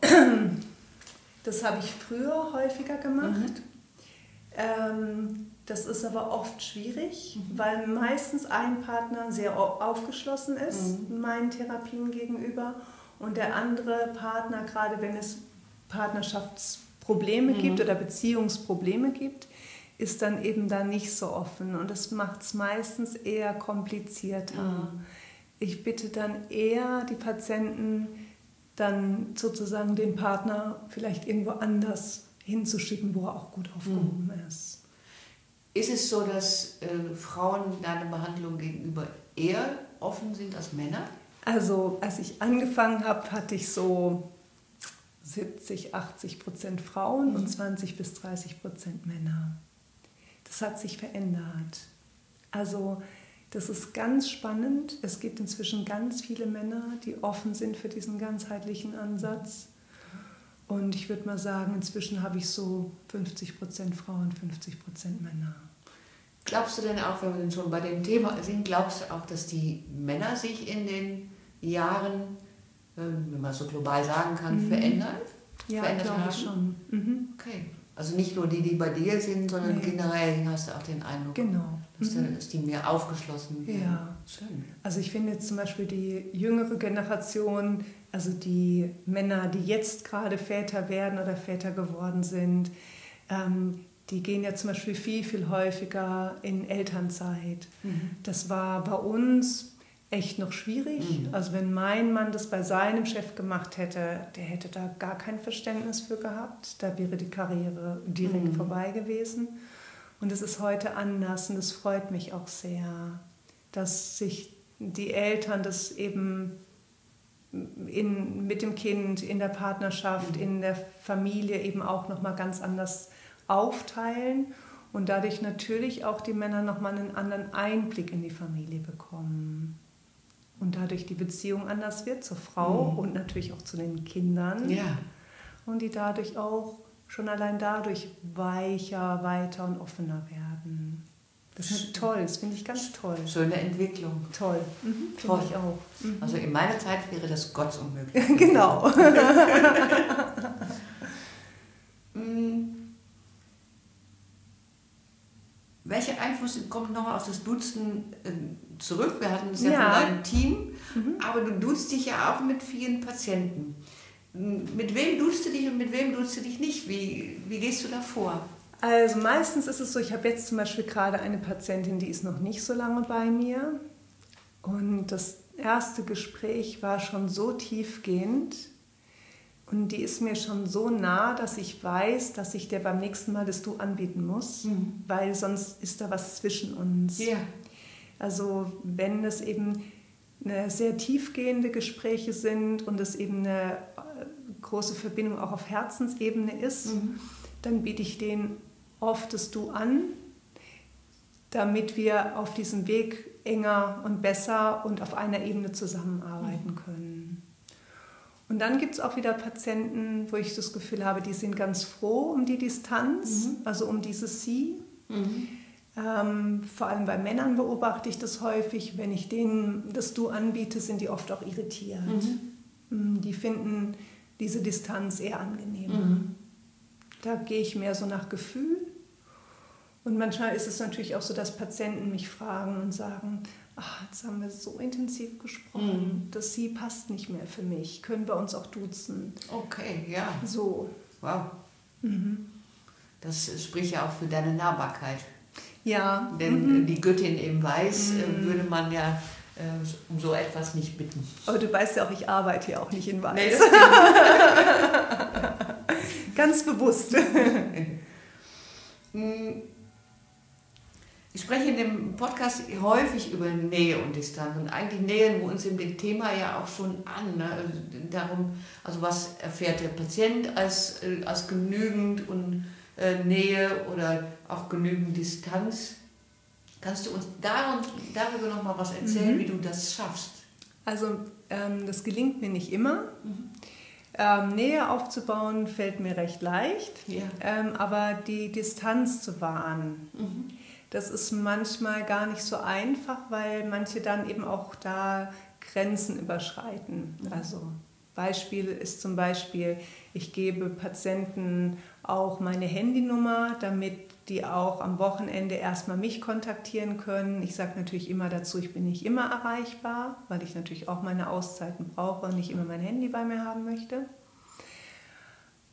Das habe ich früher häufiger gemacht. Mhm. Ähm, das ist aber oft schwierig, mhm. weil meistens ein Partner sehr aufgeschlossen ist mhm. meinen Therapien gegenüber und der andere Partner, gerade wenn es Partnerschaftsprobleme mhm. gibt oder Beziehungsprobleme gibt, ist dann eben da nicht so offen und das macht es meistens eher komplizierter. Mhm. Ich bitte dann eher die Patienten, dann sozusagen den Partner vielleicht irgendwo anders hinzuschicken, wo er auch gut aufgehoben mhm. ist. Ist es so, dass äh, Frauen deiner Behandlung gegenüber eher offen sind als Männer? Also als ich angefangen habe, hatte ich so 70, 80 Prozent Frauen und 20 bis 30 Prozent Männer. Das hat sich verändert. Also das ist ganz spannend. Es gibt inzwischen ganz viele Männer, die offen sind für diesen ganzheitlichen Ansatz. Und ich würde mal sagen, inzwischen habe ich so 50 Prozent Frauen, 50 Prozent Männer. Glaubst du denn auch, wenn wir schon bei dem Thema sind, glaubst du auch, dass die Männer sich in den Jahren, ähm, wenn man so global sagen kann, mhm. verändern? Ja, glaube ich schon. Mhm. Okay. Also nicht nur die, die bei dir sind, sondern nee. generell hast du auch den Eindruck, genau. dass, mhm. die mehr aufgeschlossen werden. Ja. Schön. Also ich finde jetzt zum Beispiel die jüngere Generation, also die Männer, die jetzt gerade Väter werden oder Väter geworden sind, ähm, die gehen ja zum Beispiel viel, viel häufiger in Elternzeit. Mhm. Das war bei uns echt noch schwierig. Mhm. Also wenn mein Mann das bei seinem Chef gemacht hätte, der hätte da gar kein Verständnis für gehabt. Da wäre die Karriere direkt mhm. vorbei gewesen. Und es ist heute anders und es freut mich auch sehr, dass sich die Eltern das eben in, mit dem Kind, in der Partnerschaft, mhm. in der Familie eben auch nochmal ganz anders aufteilen und dadurch natürlich auch die Männer nochmal einen anderen Einblick in die Familie bekommen. Und dadurch die Beziehung anders wird zur Frau mhm. und natürlich auch zu den Kindern. Ja. Und die dadurch auch schon allein dadurch weicher, weiter und offener werden. Das ist toll, das finde ich ganz toll. Schöne Entwicklung. Toll. Mhm, toll. ich auch. Mhm. Also in meiner Zeit wäre das gottsunmöglich. genau. Mm. Welche Einflüsse kommt noch auf das Duzen äh, zurück? Wir hatten es ja, ja. von deinem Team, mhm. aber du duzt dich ja auch mit vielen Patienten. Mit wem duzt du dich und mit wem duzt du dich nicht? Wie, wie gehst du da vor? Also meistens ist es so, ich habe jetzt zum Beispiel gerade eine Patientin, die ist noch nicht so lange bei mir. Und das erste Gespräch war schon so tiefgehend, und die ist mir schon so nah, dass ich weiß, dass ich dir beim nächsten Mal das Du anbieten muss, mhm. weil sonst ist da was zwischen uns. Ja. Also wenn es eben sehr tiefgehende Gespräche sind und es eben eine äh, große Verbindung auch auf Herzensebene ist, mhm. dann biete ich denen oft das Du an, damit wir auf diesem Weg enger und besser und auf einer Ebene zusammenarbeiten mhm. können. Und dann gibt es auch wieder Patienten, wo ich das Gefühl habe, die sind ganz froh um die Distanz, mhm. also um dieses Sie. Mhm. Ähm, vor allem bei Männern beobachte ich das häufig. Wenn ich denen das Du anbiete, sind die oft auch irritiert. Mhm. Mm, die finden diese Distanz eher angenehmer. Mhm. Da gehe ich mehr so nach Gefühl. Und manchmal ist es natürlich auch so, dass Patienten mich fragen und sagen, ach, jetzt haben wir so intensiv gesprochen, mhm. das Sie passt nicht mehr für mich. Können wir uns auch duzen? Okay, ja. So. Wow. Mhm. Das spricht ja auch für deine Nahbarkeit. Ja. Denn mhm. die Göttin eben weiß, äh, mhm. würde man ja äh, um so etwas nicht bitten. Aber du weißt ja auch, ich arbeite ja auch nicht in Weiß. Nee, Ganz bewusst. Ich spreche in dem Podcast häufig über Nähe und Distanz und eigentlich nähern wir uns in dem Thema ja auch schon an. Ne? Also darum, also was erfährt der Patient als, äh, als genügend und äh, Nähe oder auch genügend Distanz? Kannst du uns darum, darüber noch mal was erzählen, mhm. wie du das schaffst? Also ähm, das gelingt mir nicht immer. Mhm. Ähm, Nähe aufzubauen fällt mir recht leicht, ja. ähm, aber die Distanz zu wahren. Mhm das ist manchmal gar nicht so einfach, weil manche dann eben auch da Grenzen überschreiten. Also Beispiel ist zum Beispiel, ich gebe Patienten auch meine Handynummer, damit die auch am Wochenende erstmal mich kontaktieren können. Ich sage natürlich immer dazu, ich bin nicht immer erreichbar, weil ich natürlich auch meine Auszeiten brauche und nicht immer mein Handy bei mir haben möchte.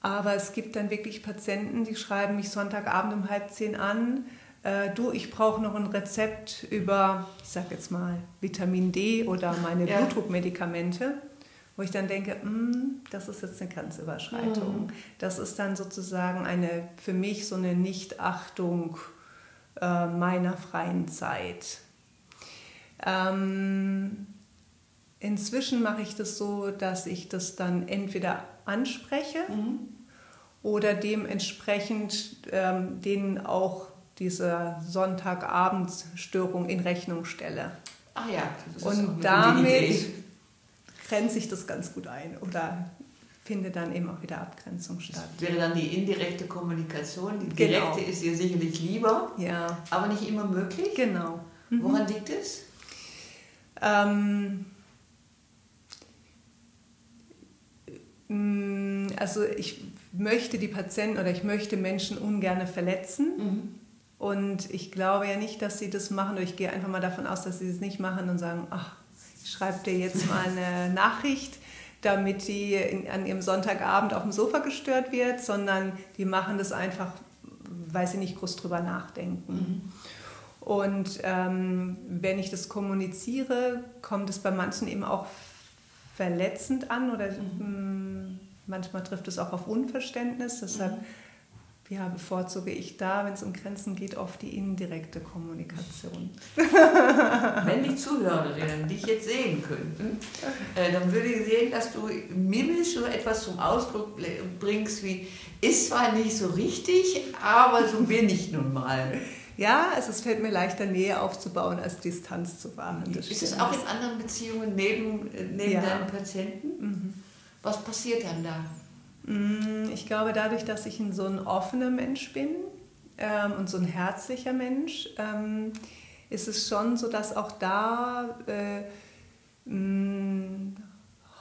Aber es gibt dann wirklich Patienten, die schreiben mich Sonntagabend um halb zehn an äh, du, ich brauche noch ein Rezept über, ich sag jetzt mal, Vitamin D oder meine ja. Blutdruckmedikamente, wo ich dann denke, mm, das ist jetzt eine Grenzüberschreitung. Mhm. Das ist dann sozusagen eine, für mich so eine Nichtachtung äh, meiner freien Zeit. Ähm, inzwischen mache ich das so, dass ich das dann entweder anspreche mhm. oder dementsprechend ähm, denen auch diese Sonntagabendstörung in Rechnung stelle. Ach ja, das ist und damit grenze ich das ganz gut ein oder finde dann eben auch wieder Abgrenzung statt. Das wäre dann die indirekte Kommunikation. Die direkte genau. ist dir sicherlich lieber, ja. aber nicht immer möglich. Genau. Mhm. Woran liegt es? Ähm, mm, also ich möchte die Patienten oder ich möchte Menschen ungern verletzen. Mhm. Und ich glaube ja nicht, dass sie das machen. Oder ich gehe einfach mal davon aus, dass sie es nicht machen und sagen, ach, ich schreibe dir jetzt mal eine Nachricht, damit die in, an ihrem Sonntagabend auf dem Sofa gestört wird, sondern die machen das einfach, weil sie nicht groß drüber nachdenken. Mhm. Und ähm, wenn ich das kommuniziere, kommt es bei manchen eben auch verletzend an oder mhm. Mm, manchmal trifft es auch auf Unverständnis. Deshalb mhm. Ja, bevorzuge ich da, wenn es um Grenzen geht, oft die indirekte Kommunikation. Wenn die Zuhörerinnen dich jetzt sehen könnten, äh, dann würde ich sehen, dass du mimisch so etwas zum Ausdruck bringst wie, ist zwar nicht so richtig, aber so bin ich nun mal. Ja, also es fällt mir leichter, Nähe aufzubauen, als Distanz zu wahren. Das ist es auch in anderen Beziehungen neben, äh, neben ja. deinen Patienten? Mhm. Was passiert dann da? Mm, ich glaube, dadurch, dass ich ein so ein offener Mensch bin ähm, und so ein herzlicher Mensch, ähm, ist es schon so, dass auch da äh, mh, mm,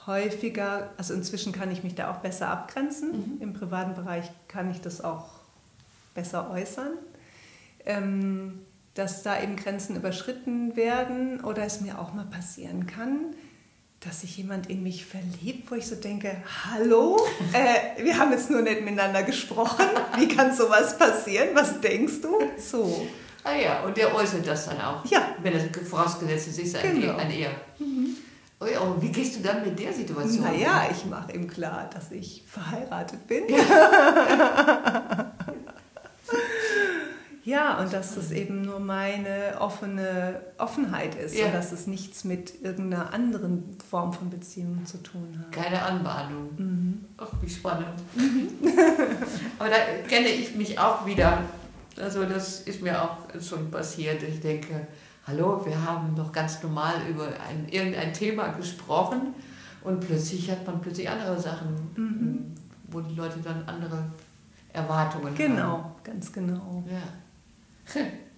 häufiger, also inzwischen kann ich mich da auch besser abgrenzen. Mhm. Im privaten Bereich kann ich das auch besser äußern ähm, dass da eben Grenzen überschritten werden oder es mir auch mal passieren kann, dass sich jemand in mich verliebt, wo ich so denke, hallo, äh, wir haben jetzt nur nicht miteinander gesprochen, wie kann sowas passieren, was denkst du? So. Ah ja, und der äußert das dann auch, ja. wenn es vorausgesetzt ist, ein, genau. ein Er. Mhm. Oh ja, und wie gehst du dann mit der Situation? Naja, ich mache ihm klar, dass ich verheiratet bin. Ja. Ja, und dass das eben nur meine offene Offenheit ist ja. und dass es nichts mit irgendeiner anderen Form von Beziehung zu tun hat. Keine Anbahnung. Mhm. Ach, wie spannend. Mhm. Aber da kenne ich mich auch wieder. Also das ist mir auch schon passiert. Ich denke, hallo, wir haben doch ganz normal über ein, irgendein Thema gesprochen und plötzlich hat man plötzlich andere Sachen, mhm. wo die Leute dann andere Erwartungen genau, haben. Genau, ganz genau. Ja.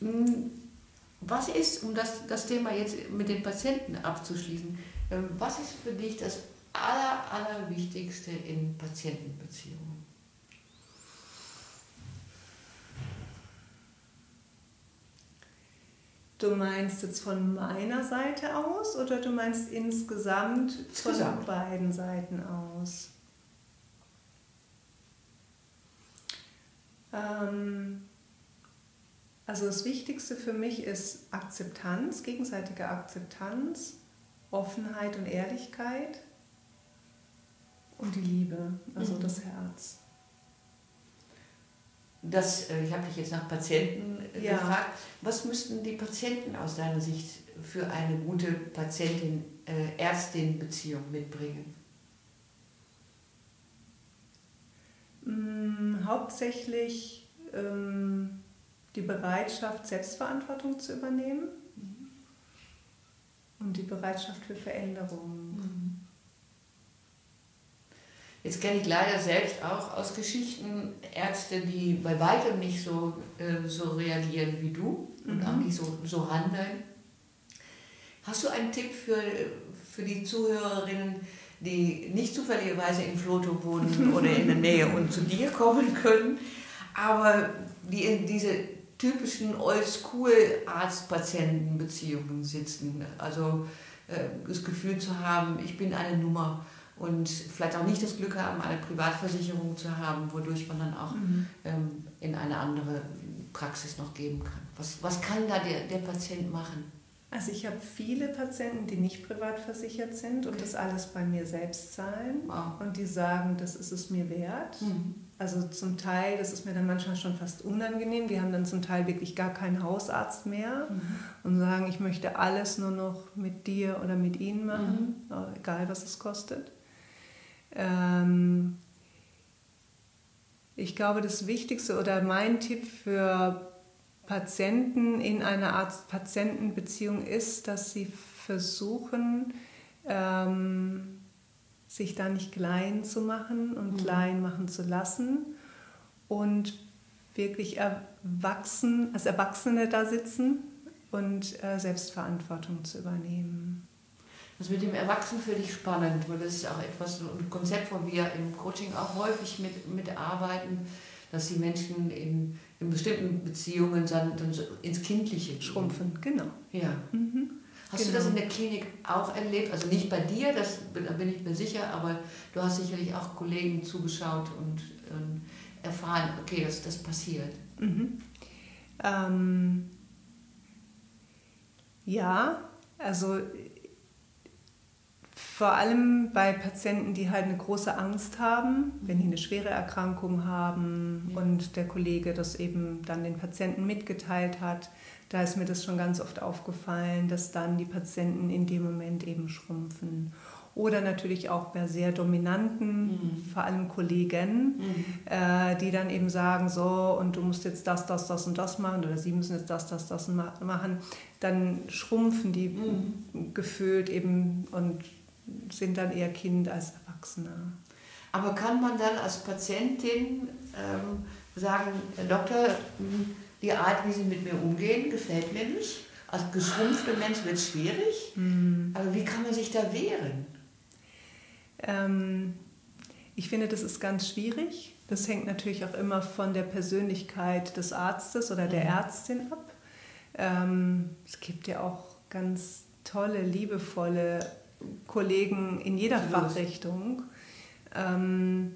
Hm, was ist, um das, das Thema jetzt mit den Patienten abzuschließen, ähm, was ist für dich das Aller, Allerwichtigste in Patientenbeziehungen? Du meinst jetzt von meiner Seite aus oder du meinst insgesamt von insgesamt. beiden Seiten aus? Ähm, also das Wichtigste für mich ist Akzeptanz, gegenseitige Akzeptanz, Offenheit und Ehrlichkeit und die Liebe, also mhm. das Herz. Das, äh, ich habe dich jetzt nach Patienten äh, ja. gefragt. Was müssten die Patienten aus deiner Sicht für eine gute Patientin-Ärztin-Beziehung mitbringen? Mm, hauptsächlich ähm, die Bereitschaft, Selbstverantwortung zu übernehmen mhm. und die Bereitschaft für Veränderungen. Mhm. Jetzt kenne ich leider selbst auch aus Geschichten Ärzte, die bei weitem nicht so, äh, so reagieren wie du und mhm. auch nicht so, so handeln. Hast du einen Tipp für, für die Zuhörerinnen, die nicht zufälligerweise in Floto wohnen oder in der Nähe und zu dir kommen können, aber die in diese typischen Oldschool-Arzt-Patienten-Beziehungen sitzen. Also äh, das Gefühl zu haben, ich bin eine Nummer und vielleicht auch nicht das Glück haben, eine Privatversicherung zu haben, wodurch man dann auch mhm. ähm, in eine andere Praxis noch geben kann. Was, was kann da der, der Patient machen? Also ich habe viele Patienten, die nicht privat versichert sind und das alles bei mir selbst zahlen Wow. und die sagen, das ist es mir wert. Mhm. Also zum Teil, das ist mir dann manchmal schon fast unangenehm, die haben dann zum Teil wirklich gar keinen Hausarzt mehr und sagen, ich möchte alles nur noch mit dir oder mit ihnen machen, äh, egal was es kostet. Ähm, ich glaube, das Wichtigste oder mein Tipp für Patienten in einer Arzt-Patienten-Beziehung ist, dass sie versuchen, ähm, sich da nicht klein zu machen und klein machen zu lassen und wirklich erwachsen, als Erwachsene da sitzen und äh, Selbstverantwortung zu übernehmen. Das mit dem Erwachsenen finde ich spannend, weil das ist auch etwas, ein Konzept, wo wir im Coaching auch häufig mit, mitarbeiten, dass die Menschen in, in bestimmten Beziehungen dann, dann so ins Kindliche gehen. Schrumpfen, genau. Ja. Mhm. Hast du Genau. das in der Klinik auch erlebt? Also nicht bei dir, das, da bin ich mir sicher, aber du hast sicherlich auch Kollegen zugeschaut und ähm, erfahren, okay, das, das passiert. Mhm. Ähm, ja, also vor allem bei Patienten, die halt eine große Angst haben, wenn die eine schwere Erkrankung haben Ja. und der Kollege das eben dann den Patienten mitgeteilt hat, da ist mir das schon ganz oft aufgefallen, dass dann die Patienten in dem Moment eben schrumpfen. Oder natürlich auch bei sehr dominanten, Mhm. vor allem Kollegen, äh, die dann eben sagen, so, und du musst jetzt das, das, das und das machen, oder sie müssen jetzt das, das, das ma- machen, dann schrumpfen die Mhm. gefühlt eben und sind dann eher Kind als Erwachsener. Aber kann man dann als Patientin ähm, sagen, Herr Doktor, mh, die Art, wie Sie mit mir umgehen, gefällt mir nicht? Als geschrumpfter Mensch wird es schwierig. Aber wie kann man sich da wehren? Ähm, ich finde, das ist ganz schwierig. Das hängt natürlich auch immer von der Persönlichkeit des Arztes oder der Mhm. Ärztin ab. Ähm, es gibt ja auch ganz tolle, liebevolle Kollegen in jeder Absolut. Fachrichtung. Ähm,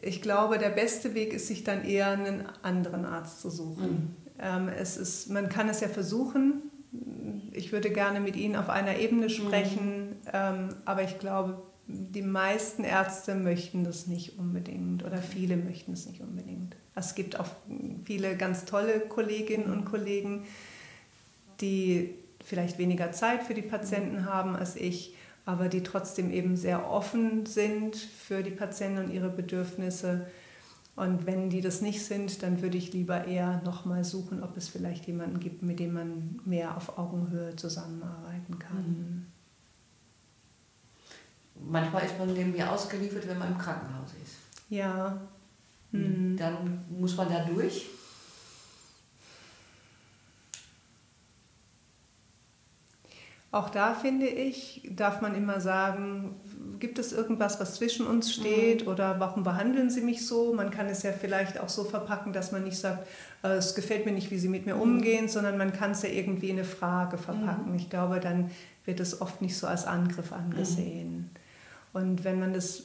ich glaube, der beste Weg ist, sich dann eher einen anderen Arzt zu suchen. Ähm, es ist, man kann es ja versuchen. Ich würde gerne mit Ihnen auf einer Ebene sprechen, ähm, aber ich glaube, die meisten Ärzte möchten das nicht unbedingt oder viele möchten es nicht unbedingt. Es gibt auch viele ganz tolle Kolleginnen und Kollegen, die vielleicht weniger Zeit für die Patienten haben als ich, aber die trotzdem eben sehr offen sind für die Patienten und ihre Bedürfnisse. Und wenn die das nicht sind, dann würde ich lieber eher nochmal suchen, ob es vielleicht jemanden gibt, mit dem man mehr auf Augenhöhe zusammenarbeiten kann. Manchmal ist man dem ja ausgeliefert, wenn man im Krankenhaus ist. Ja. Mhm. Dann muss man da durch. Auch da finde ich, darf man immer sagen, gibt es irgendwas, was zwischen uns steht oder warum behandeln Sie mich so? Man kann es ja vielleicht auch so verpacken, dass man nicht sagt, äh, es gefällt mir nicht, wie Sie mit mir umgehen, sondern man kann es ja irgendwie in eine Frage verpacken. Ich glaube, dann wird es oft nicht so als Angriff angesehen. Und wenn man das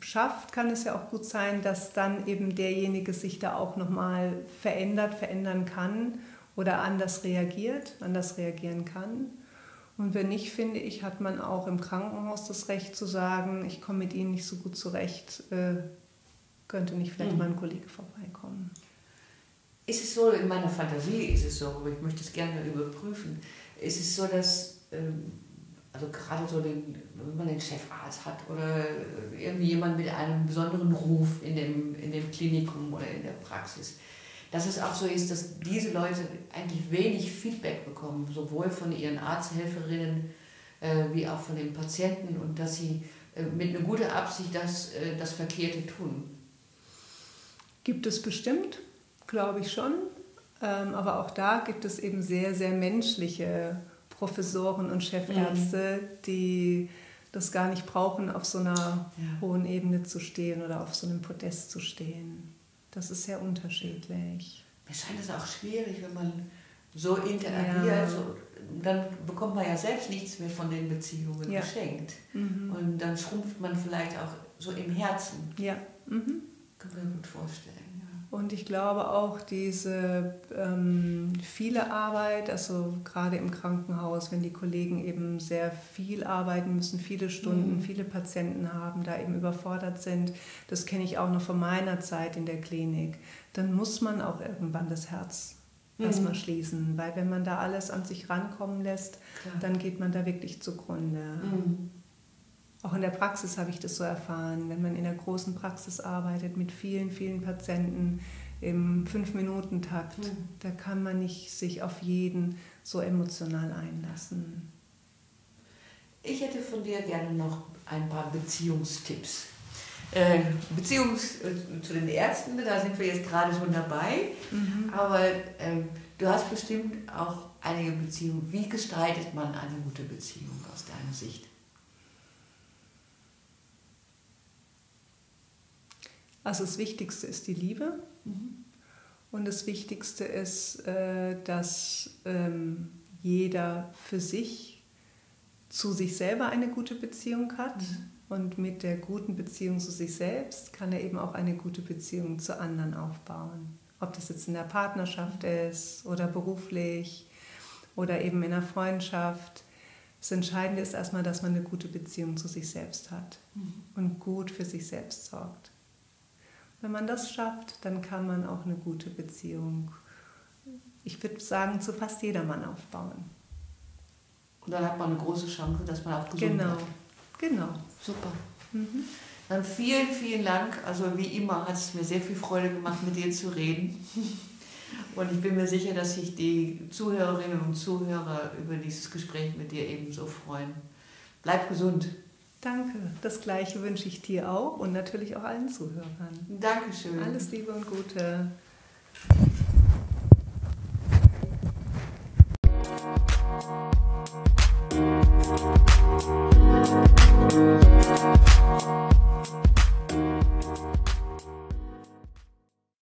schafft, kann es ja auch gut sein, dass dann eben derjenige sich da auch nochmal verändert, verändern kann oder anders reagiert, anders reagieren kann. Und wenn nicht, finde ich, hat man auch im Krankenhaus das Recht zu sagen, ich komme mit Ihnen nicht so gut zurecht, äh, könnte nicht vielleicht Mhm. mal ein Kollege vorbeikommen. Ist es so, in meiner Fantasie ist es so, aber ich möchte es gerne überprüfen, ist es so, dass, ähm, also gerade so, den, wenn man den Chefarzt hat oder irgendwie jemand mit einem besonderen Ruf in dem, in dem Klinikum oder in der Praxis, dass es auch so ist, dass diese Leute eigentlich wenig Feedback bekommen, sowohl von ihren Arzthelferinnen äh, wie auch von den Patienten und dass sie äh, mit einer guten Absicht das, äh, das Verkehrte tun. Gibt es bestimmt, glaube ich schon. Ähm, aber auch da gibt es eben sehr, sehr menschliche Professoren und Chefärzte, die das gar nicht brauchen, auf so einer Ja. hohen Ebene zu stehen oder auf so einem Podest zu stehen. Das ist sehr unterschiedlich. Mir scheint es auch schwierig, wenn man so interagiert, Ja. so, dann bekommt man ja selbst nichts mehr von den Beziehungen Ja. geschenkt. Mhm. Und dann schrumpft man vielleicht auch so im Herzen. Ja. Mhm. Kann man mir gut vorstellen. Und ich glaube auch diese ähm, viele Arbeit, also gerade im Krankenhaus, wenn die Kollegen eben sehr viel arbeiten müssen, viele Stunden, mhm. viele Patienten haben, da eben überfordert sind, das kenne ich auch noch von meiner Zeit in der Klinik, dann muss man auch irgendwann das Herz mhm. erstmal schließen, weil wenn man da alles an sich rankommen lässt, Klar. dann geht man da wirklich zugrunde. Mhm. Auch in der Praxis habe ich das so erfahren, wenn man in der großen Praxis arbeitet mit vielen, vielen Patienten im Fünf-Minuten-Takt, mhm. da kann man nicht sich auf jeden so emotional einlassen. Ich hätte von dir gerne noch ein paar Beziehungstipps. Äh, Beziehungs äh, zu den Ärzten, da sind wir jetzt gerade schon dabei, mhm. aber äh, du hast bestimmt auch einige Beziehungen. Wie gestaltet man eine gute Beziehung aus deiner Sicht? Also das Wichtigste ist die Liebe. Mhm. Und das Wichtigste ist, äh, dass ähm, jeder für sich zu sich selber eine gute Beziehung hat. Mhm. Und mit der guten Beziehung zu sich selbst kann er eben auch eine gute Beziehung zu anderen aufbauen. Ob das jetzt in der Partnerschaft ist oder beruflich oder eben in der Freundschaft. Das Entscheidende ist erstmal, dass man eine gute Beziehung zu sich selbst hat mhm. und gut für sich selbst sorgt. Wenn man das schafft, dann kann man auch eine gute Beziehung, ich würde sagen, zu fast jedermann aufbauen. Und dann hat man eine große Chance, dass man auch gesund genau. wird. Genau, super. Mhm. Dann vielen, vielen Dank. Also wie immer hat es mir sehr viel Freude gemacht, mit dir zu reden. Und ich bin mir sicher, dass sich die Zuhörerinnen und Zuhörer über dieses Gespräch mit dir ebenso freuen. Bleib gesund. Danke. Das Gleiche wünsche ich dir auch und natürlich auch allen Zuhörern. Dankeschön. Alles Liebe und Gute.